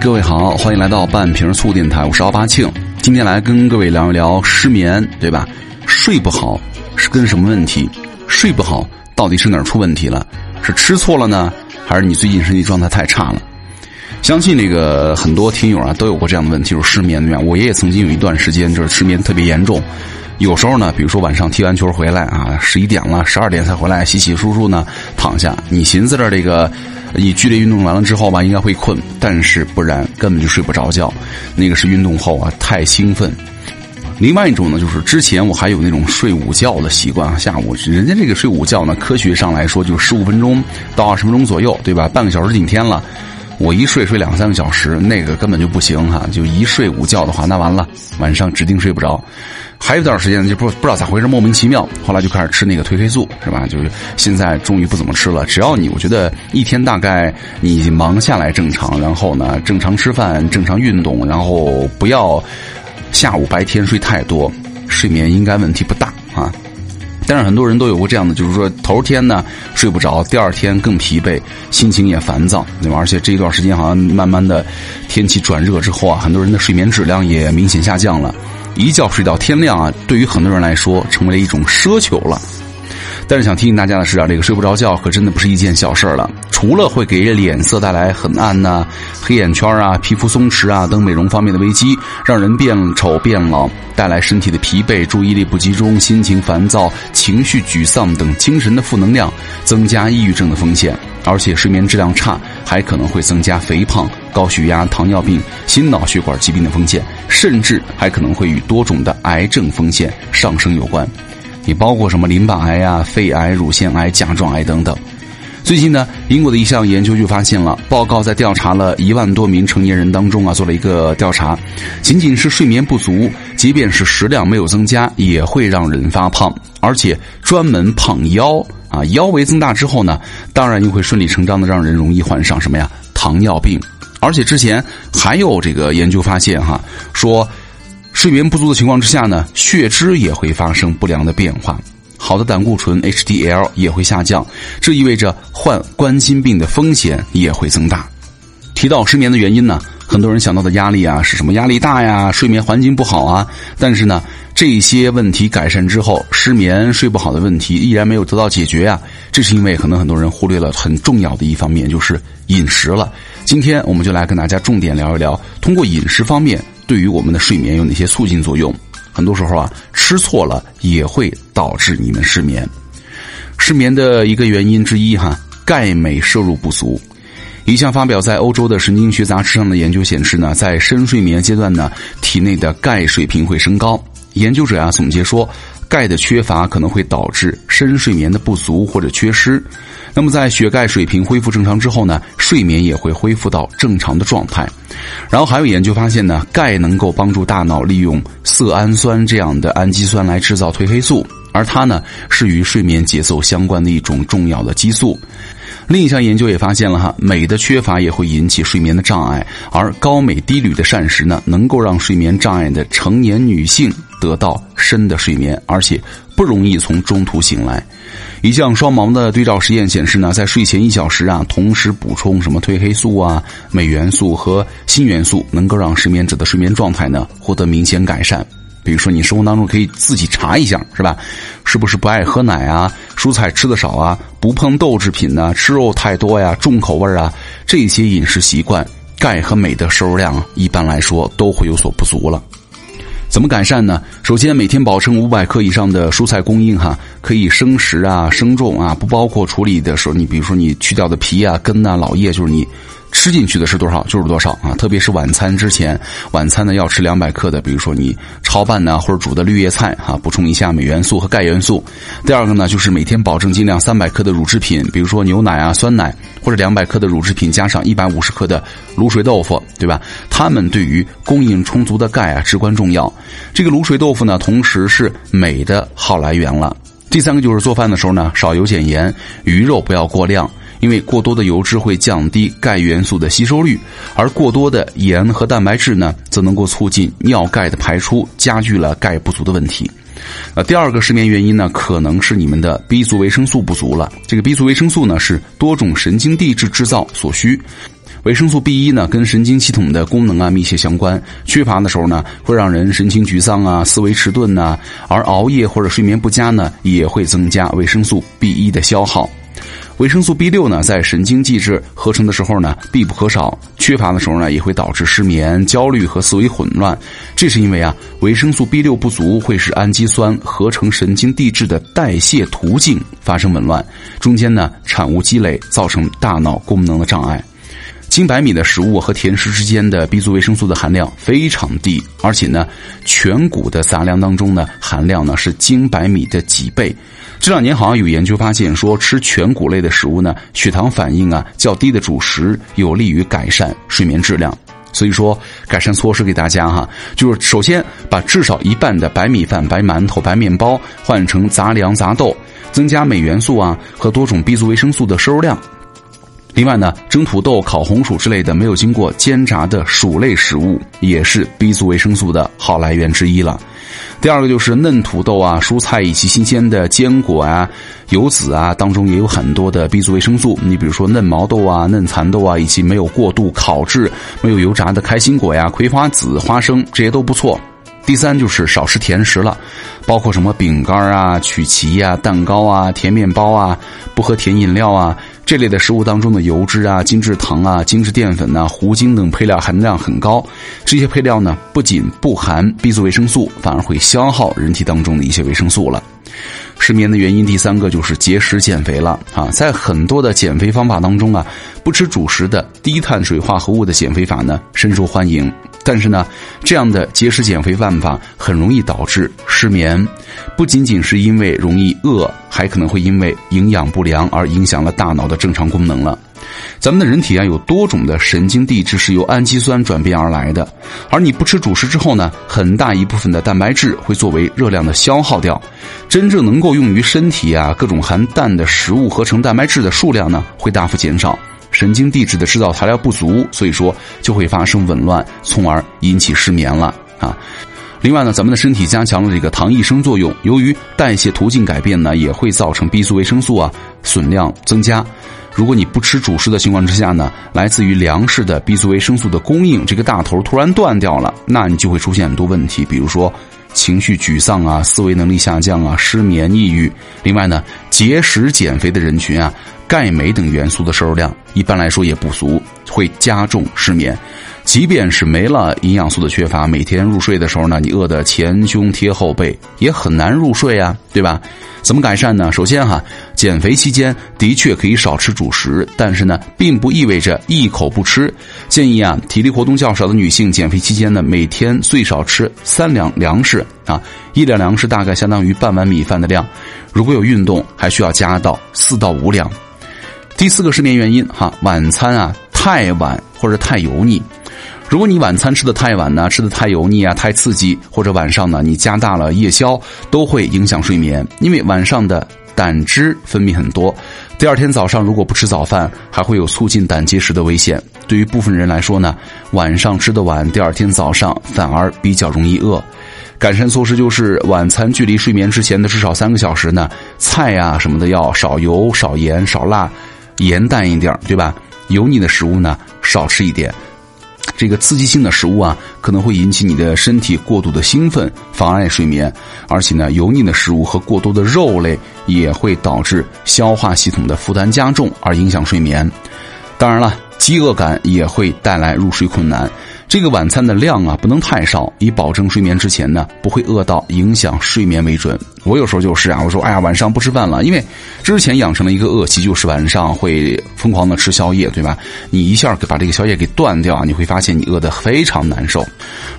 各位好，欢迎来到半瓶醋电台，我是奥巴庆。今天来跟各位聊一聊失眠，对吧？睡不好是跟什么问题？睡不好到底是哪儿出问题了？是吃错了呢，还是你最近身体状态太差了？相信那个很多听友啊都有过这样的问题，就是失眠对吧？我爷爷曾经有一段时间就是失眠特别严重。有时候呢，比如说晚上踢完球回来啊，十一点了，十二点才回来，洗洗漱漱呢，躺下。你寻思着这个，你剧烈运动完了之后吧，应该会困，但是不然，根本就睡不着觉。那个是运动后啊，太兴奋。另外一种呢，就是之前我还有那种睡午觉的习惯啊，下午人家这个睡午觉呢，科学上来说就十五分钟到二十分钟左右，对吧？半个小时顶天了。我一睡睡两三个小时，那个根本就不行哈！就一睡午觉的话，那完了，晚上指定睡不着。还有一段时间就不不知道咋回事，莫名其妙，后来就开始吃那个褪黑素，是吧？就是现在终于不怎么吃了。只要你，我觉得一天大概你忙下来正常，然后呢正常吃饭、正常运动，然后不要下午白天睡太多，睡眠应该问题不大啊。但是很多人都有过这样的，就是说头天呢睡不着，第二天更疲惫，心情也烦躁，对吧？而且这一段时间好像慢慢的天气转热之后啊，很多人的睡眠质量也明显下降了，一觉睡到天亮啊，对于很多人来说成为了一种奢求了。但是想提醒大家的是啊，这个睡不着觉可真的不是一件小事儿了。除了会给脸色带来很暗呐、黑眼圈啊、皮肤松弛啊等美容方面的危机，让人变丑变老，带来身体的疲惫、注意力不集中、心情烦躁、情绪沮丧等精神的负能量，增加抑郁症的风险。而且睡眠质量差，还可能会增加肥胖、高血压、糖尿病、心脑血管疾病的风险，甚至还可能会与多种的癌症风险上升有关。也包括什么淋巴癌呀、肺癌、乳腺癌、甲状癌等等。最近呢，英国的一项研究就发现了，报告在调查了一万多名成年人当中啊，做了一个调查，仅仅是睡眠不足，即便是食量没有增加，也会让人发胖，而且专门胖腰啊，腰围增大之后呢，当然又会顺理成章的让人容易患上什么呀，糖尿病。而且之前还有这个研究发现哈，说。睡眠不足的情况之下呢，血脂也会发生不良的变化，好的胆固醇 HDL 也会下降，这意味着患冠心病的风险也会增大。提到失眠的原因呢，很多人想到的压力啊是什么？压力大呀，睡眠环境不好啊。但是呢，这些问题改善之后，失眠睡不好的问题依然没有得到解决呀。这是因为可能很多人忽略了很重要的一方面，就是饮食了。今天我们就来跟大家重点聊一聊，通过饮食方面。对于我们的睡眠有哪些促进作用？很多时候啊，吃错了也会导致你们失眠。失眠的一个原因之一哈，钙镁摄入不足。一项发表在欧洲的神经学杂志上的研究显示呢，在深睡眠阶段呢，体内的钙水平会升高。研究者啊总结说，钙的缺乏可能会导致深睡眠的不足或者缺失。那么在血钙水平恢复正常之后呢，睡眠也会恢复到正常的状态。然后还有研究发现呢，钙能够帮助大脑利用色氨酸这样的氨基酸来制造褪黑素，而它呢是与睡眠节奏相关的一种重要的激素。另一项研究也发现了哈，镁的缺乏也会引起睡眠的障碍，而高镁低铝的膳食呢，能够让睡眠障碍的成年女性得到深的睡眠，而且不容易从中途醒来。一项双盲的对照实验显示呢，在睡前一小时啊，同时补充什么褪黑素啊、镁元素和锌元素，能够让失眠者的睡眠状态呢获得明显改善。比如说，你生活当中可以自己查一下，是吧？是不是不爱喝奶啊？蔬菜吃的少啊？不碰豆制品呢？吃肉太多呀？重口味啊？这些饮食习惯，钙和镁的摄入量一般来说都会有所不足了。怎么改善呢？首先，每天保证五百克以上的蔬菜供应哈，可以生食啊、生重啊，不包括处理的时候，你比如说你去掉的皮啊、根呐、老叶，就是你。吃进去的是多少就是多少啊！特别是晚餐之前，晚餐呢要吃两百克的，比如说你炒拌呢或者煮的绿叶菜哈，补充一下镁元素和钙元素。第二个呢，就是每天保证尽量三百克的乳制品，比如说牛奶啊、酸奶，或者两百克的乳制品加上一百五十克的卤水豆腐，对吧？它们对于供应充足的钙啊至关重要。这个卤水豆腐呢，同时是镁的好来源了。第三个就是做饭的时候呢，少油减盐，鱼肉不要过量。因为过多的油脂会降低钙元素的吸收率，而过多的盐和蛋白质呢，则能够促进尿钙的排出，加剧了钙不足的问题。呃，第二个失眠原因呢，可能是你们的 B 族维生素不足了。这个 B 族维生素呢，是多种神经递质制造所需。维生素 B 一呢，跟神经系统的功能啊密切相关，缺乏的时候呢，会让人神情沮丧啊，思维迟钝呐，而熬夜或者睡眠不佳呢，也会增加维生素 B 一的消耗。维生素 B 六呢，在神经递质合成的时候呢，必不可少。缺乏的时候呢，也会导致失眠、焦虑和思维混乱。这是因为啊，维生素 B 六不足会使氨基酸合成神经递质的代谢途径发生紊乱，中间呢产物积累，造成大脑功能的障碍。精白米的食物和甜食之间的 B 族维生素的含量非常低，而且呢，全谷的杂粮当中呢，含量呢是精白米的几倍。这两年好像有研究发现说，吃全谷类的食物呢，血糖反应啊较低的主食有利于改善睡眠质量。所以说，改善措施给大家哈，就是首先把至少一半的白米饭、白馒头、白面包换成杂粮杂豆，增加镁元素啊和多种 B 族维生素的摄入量。另外呢，蒸土豆、烤红薯之类的没有经过煎炸的薯类食物，也是 B 族维生素的好来源之一了。第二个就是嫩土豆啊、蔬菜以及新鲜的坚果啊、油籽啊当中也有很多的 B 族维生素。你比如说嫩毛豆啊、嫩蚕豆啊，以及没有过度烤制、没有油炸的开心果呀、葵花籽、花生这些都不错。第三就是少吃甜食了，包括什么饼干啊、曲奇呀、蛋糕啊、甜面包啊、不喝甜饮料啊。这类的食物当中的油脂啊、精制糖啊、精制淀粉呐、糊精等配料含量很高。这些配料呢，不仅不含 B 族维生素，反而会消耗人体当中的一些维生素了。失眠的原因第三个就是节食减肥了啊，在很多的减肥方法当中啊，不吃主食的低碳水化合物的减肥法呢，深受欢迎。但是呢，这样的节食减肥办法很容易导致失眠，不仅仅是因为容易饿，还可能会因为营养不良而影响了大脑的正常功能了。咱们的人体啊，有多种的神经递质是由氨基酸转变而来的，而你不吃主食之后呢，很大一部分的蛋白质会作为热量的消耗掉，真正能够用于身体啊各种含氮的食物合成蛋白质的数量呢，会大幅减少。神经递质的制造材料不足，所以说就会发生紊乱，从而引起失眠了啊。另外呢，咱们的身体加强了这个糖益生作用，由于代谢途径改变呢，也会造成 B 族维生素啊损量增加。如果你不吃主食的情况之下呢，来自于粮食的 B 族维生素的供应这个大头突然断掉了，那你就会出现很多问题，比如说情绪沮丧啊、思维能力下降啊、失眠、抑郁。另外呢，节食减肥的人群啊。钙、镁等元素的摄入量一般来说也不足，会加重失眠。即便是没了营养素的缺乏，每天入睡的时候呢，你饿得前胸贴后背，也很难入睡啊，对吧？怎么改善呢？首先哈，减肥期间的确可以少吃主食，但是呢，并不意味着一口不吃。建议啊，体力活动较少的女性减肥期间呢，每天最少吃三两粮食啊，一两粮食大概相当于半碗米饭的量。如果有运动，还需要加到四到五两。第四个失眠原因哈，晚餐啊太晚或者太油腻。如果你晚餐吃的太晚呢，吃的太油腻啊，太刺激，或者晚上呢你加大了夜宵，都会影响睡眠。因为晚上的胆汁分泌很多，第二天早上如果不吃早饭，还会有促进胆结石的危险。对于部分人来说呢，晚上吃的晚，第二天早上反而比较容易饿。改善措施就是晚餐距离睡眠之前的至少三个小时呢，菜呀什么的要少油、少盐、少辣。盐淡一点对吧？油腻的食物呢，少吃一点。这个刺激性的食物啊，可能会引起你的身体过度的兴奋，妨碍睡眠。而且呢，油腻的食物和过多的肉类也会导致消化系统的负担加重，而影响睡眠。当然了，饥饿感也会带来入睡困难。这个晚餐的量啊，不能太少，以保证睡眠之前呢不会饿到影响睡眠为准。我有时候就是啊，我说哎呀，晚上不吃饭了，因为之前养成了一个恶习，就是晚上会疯狂的吃宵夜，对吧？你一下把这个宵夜给断掉啊，你会发现你饿得非常难受。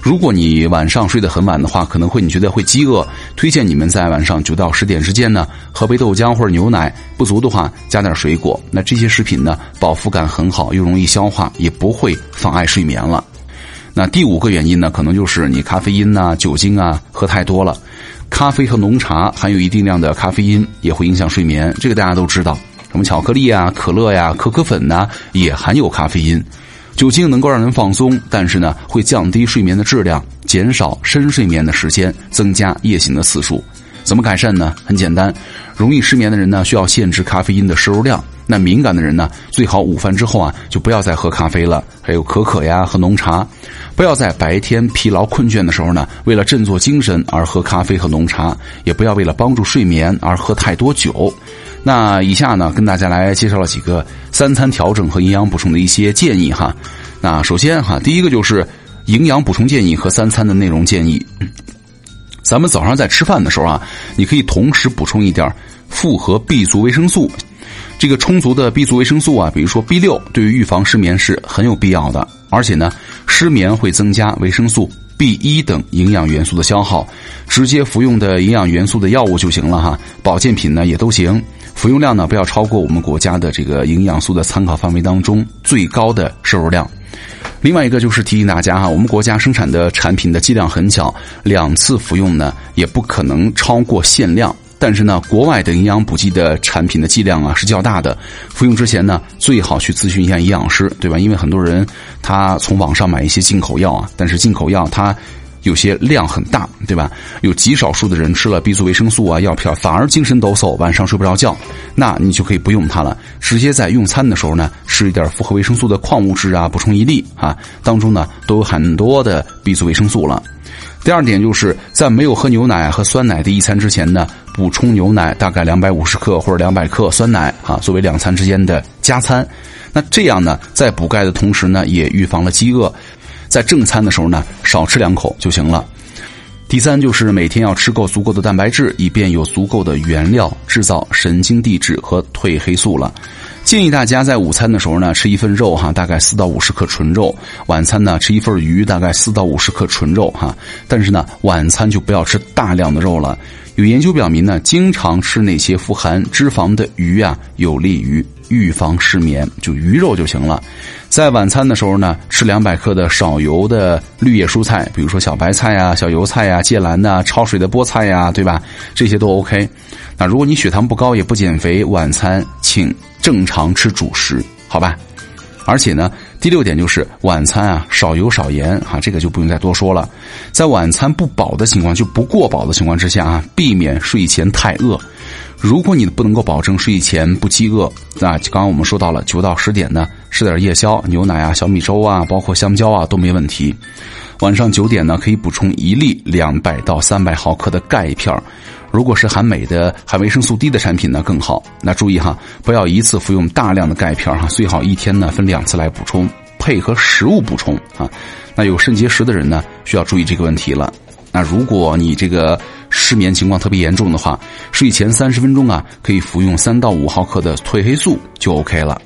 如果你晚上睡得很晚的话，可能会你觉得会饥饿，推荐你们在晚上九到十点之间呢，喝杯豆浆或者牛奶，不足的话加点水果。那这些食品呢，饱腹感很好，又容易消化，也不会妨碍睡眠了。那第五个原因呢，可能就是你咖啡因呐、酒精啊喝太多了。咖啡和浓茶含有一定量的咖啡因，也会影响睡眠。这个大家都知道。什么巧克力啊、可乐呀、可可粉呐，也含有咖啡因。酒精能够让人放松，但是呢，会降低睡眠的质量，减少深睡眠的时间，增加夜醒的次数。怎么改善呢？很简单，容易失眠的人呢，需要限制咖啡因的摄入量。那敏感的人呢，最好午饭之后啊，就不要再喝咖啡了，还有可可呀和浓茶。不要在白天疲劳困倦的时候呢，为了振作精神而喝咖啡和浓茶，也不要为了帮助睡眠而喝太多酒。那以下呢，跟大家来介绍了几个三餐调整和营养补充的一些建议哈。那首先哈，第一个就是营养补充建议和三餐的内容建议。咱们早上在吃饭的时候啊，你可以同时补充一点复合 B 族维生素。这个充足的 B 族维生素啊，比如说 B 六，对于预防失眠是很有必要的。而且呢，失眠会增加维生素 B 一等营养元素的消耗，直接服用的营养元素的药物就行了哈。保健品呢也都行，服用量呢不要超过我们国家的这个营养素的参考范围当中最高的摄入量。另外一个就是提醒大家哈，我们国家生产的产品的剂量很小，两次服用呢也不可能超过限量。但是呢，国外的营养补剂的产品的剂量啊是较大的，服用之前呢最好去咨询一下营养师，对吧？因为很多人他从网上买一些进口药啊，但是进口药它有些量很大，对吧？有极少数的人吃了 B 族维生素啊药片，反而精神抖擞，晚上睡不着觉，那你就可以不用它了，直接在用餐的时候呢吃一点复合维生素的矿物质啊，补充一粒啊，当中呢都有很多的 B 族维生素了。第二点就是在没有喝牛奶和酸奶的一餐之前呢，补充牛奶大概两百五十克或者两百克酸奶啊，作为两餐之间的加餐。那这样呢，在补钙的同时呢，也预防了饥饿。在正餐的时候呢，少吃两口就行了。第三就是每天要吃够足够的蛋白质，以便有足够的原料制造神经递质和褪黑素了。建议大家在午餐的时候呢，吃一份肉哈，大概四到五十克纯肉；晚餐呢，吃一份鱼，大概四到五十克纯肉哈。但是呢，晚餐就不要吃大量的肉了。有研究表明呢，经常吃那些富含脂肪的鱼啊，有利于预防失眠，就鱼肉就行了。在晚餐的时候呢，吃两百克的少油的绿叶蔬菜，比如说小白菜呀、小油菜呀、芥蓝呐、焯水的菠菜呀，对吧？这些都 OK。那如果你血糖不高也不减肥，晚餐请。正常吃主食，好吧，而且呢，第六点就是晚餐啊少油少盐啊，这个就不用再多说了。在晚餐不饱的情况，就不过饱的情况之下啊，避免睡前太饿。如果你不能够保证睡前不饥饿，那刚刚我们说到了九到十点呢，吃点夜宵，牛奶啊、小米粥啊，包括香蕉啊都没问题。晚上九点呢，可以补充一粒两百到三百毫克的钙片如果是含镁的、含维生素 D 的产品呢更好。那注意哈，不要一次服用大量的钙片哈，最好一天呢分两次来补充，配合食物补充啊。那有肾结石的人呢，需要注意这个问题了。那如果你这个失眠情况特别严重的话，睡前三十分钟啊，可以服用三到五毫克的褪黑素就 OK 了。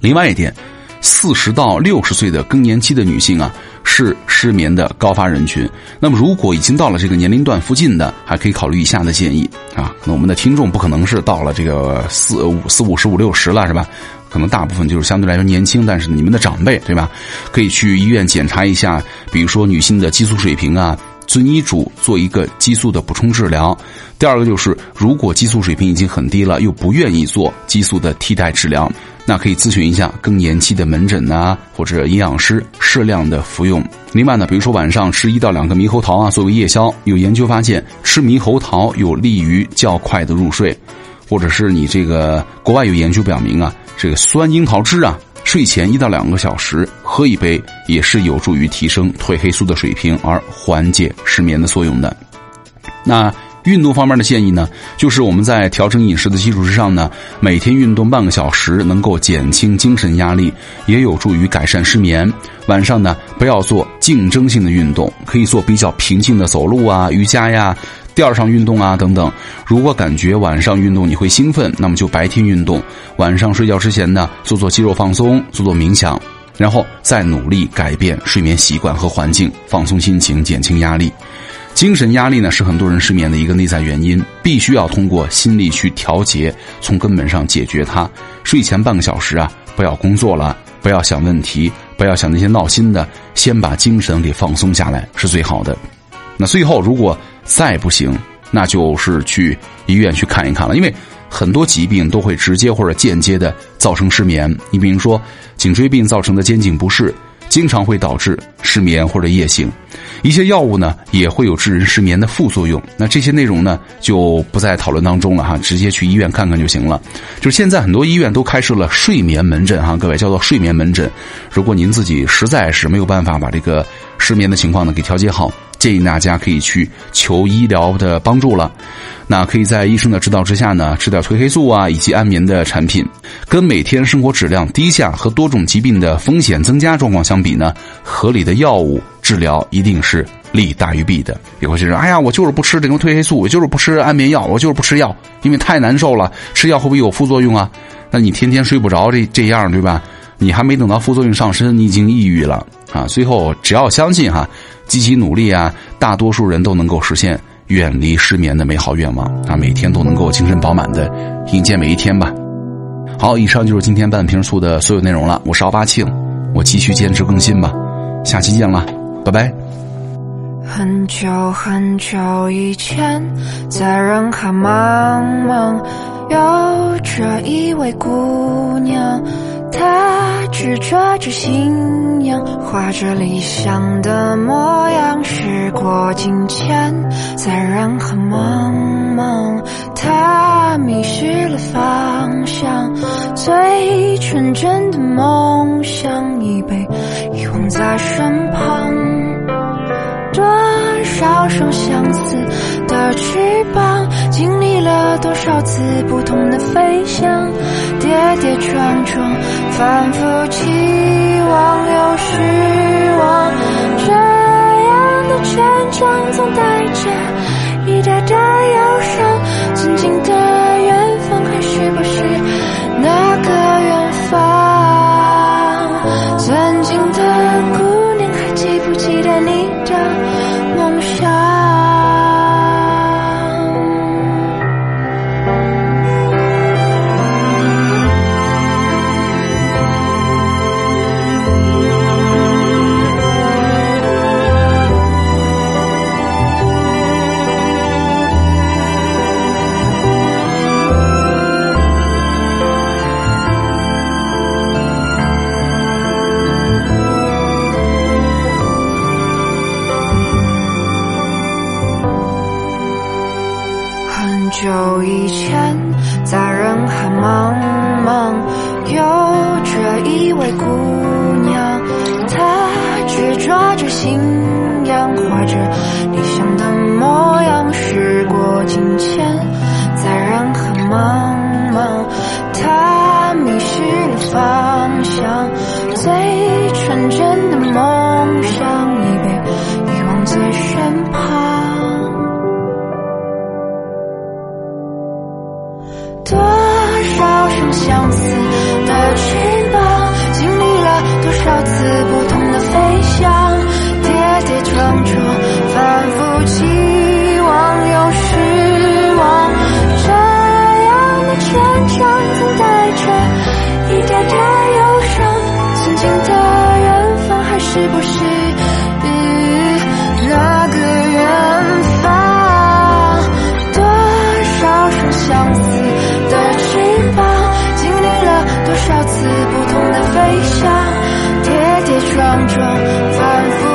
另外一点，四十到六十岁的更年期的女性啊。是失眠的高发人群。那么，如果已经到了这个年龄段附近的，还可以考虑以下的建议啊。那我们的听众不可能是到了这个四五四五十五六十了，是吧？可能大部分就是相对来说年轻，但是你们的长辈，对吧？可以去医院检查一下，比如说女性的激素水平啊，遵医嘱做一个激素的补充治疗。第二个就是，如果激素水平已经很低了，又不愿意做激素的替代治疗。那可以咨询一下更年期的门诊呐，或者营养师适量的服用。另外呢，比如说晚上吃一到两个猕猴桃啊，作为夜宵，有研究发现吃猕猴桃有利于较快的入睡，或者是你这个国外有研究表明啊，这个酸樱桃汁啊，睡前一到两个小时喝一杯也是有助于提升褪黑素的水平而缓解失眠的作用的。那。运动方面的建议呢，就是我们在调整饮食的基础之上呢，每天运动半个小时，能够减轻精神压力，也有助于改善失眠。晚上呢，不要做竞争性的运动，可以做比较平静的走路啊、瑜伽呀、垫上运动啊等等。如果感觉晚上运动你会兴奋，那么就白天运动。晚上睡觉之前呢，做做肌肉放松，做做冥想，然后再努力改变睡眠习惯和环境，放松心情，减轻压力。精神压力呢是很多人失眠的一个内在原因，必须要通过心理去调节，从根本上解决它。睡前半个小时啊，不要工作了，不要想问题，不要想那些闹心的，先把精神给放松下来是最好的。那最后如果再不行，那就是去医院去看一看了，因为很多疾病都会直接或者间接的造成失眠。你比如说颈椎病造成的肩颈不适。经常会导致失眠或者夜醒。一些药物呢也会有致人失眠的副作用。那这些内容呢就不在讨论当中了哈，直接去医院看看就行了。就是现在很多医院都开设了睡眠门诊哈，各位叫做睡眠门诊。如果您自己实在是没有办法把这个失眠的情况呢给调节好。建议大家可以去求医疗的帮助了，那可以在医生的指导之下呢，吃点褪黑素啊，以及安眠的产品。跟每天生活质量低下和多种疾病的风险增加状况相比呢，合理的药物治疗一定是利大于弊的。有些人说：“哎呀，我就是不吃这种褪黑素，我就是不吃安眠药，我就是不吃药，因为太难受了，吃药会不会有副作用啊？”那你天天睡不着，这这样对吧？你还没等到副作用上身，你已经抑郁了啊！最后只要相信哈。积极努力啊，大多数人都能够实现远离失眠的美好愿望啊！每天都能够精神饱满的迎接每一天吧。好，以上就是今天半瓶醋的所有内容了。我是奥巴庆，我继续坚持更新吧。下期见了，拜拜。很久很久以前，在人海茫茫，有着一位姑娘。他执着着信仰，画着理想的模样。时过境迁，在人海茫茫，他迷失了方向。最纯真的梦想已被遗忘在身旁。多少双相似的翅膀，经历了多少次不同的飞翔，跌跌撞撞，反复期望又失望。这样的成长，总带着一点点忧伤。曾经的久以前，在人海茫茫，有着一位姑娘，她执着着信仰，画着理想的模样。时过境迁，在人海茫茫，飞翔，跌跌撞撞，反复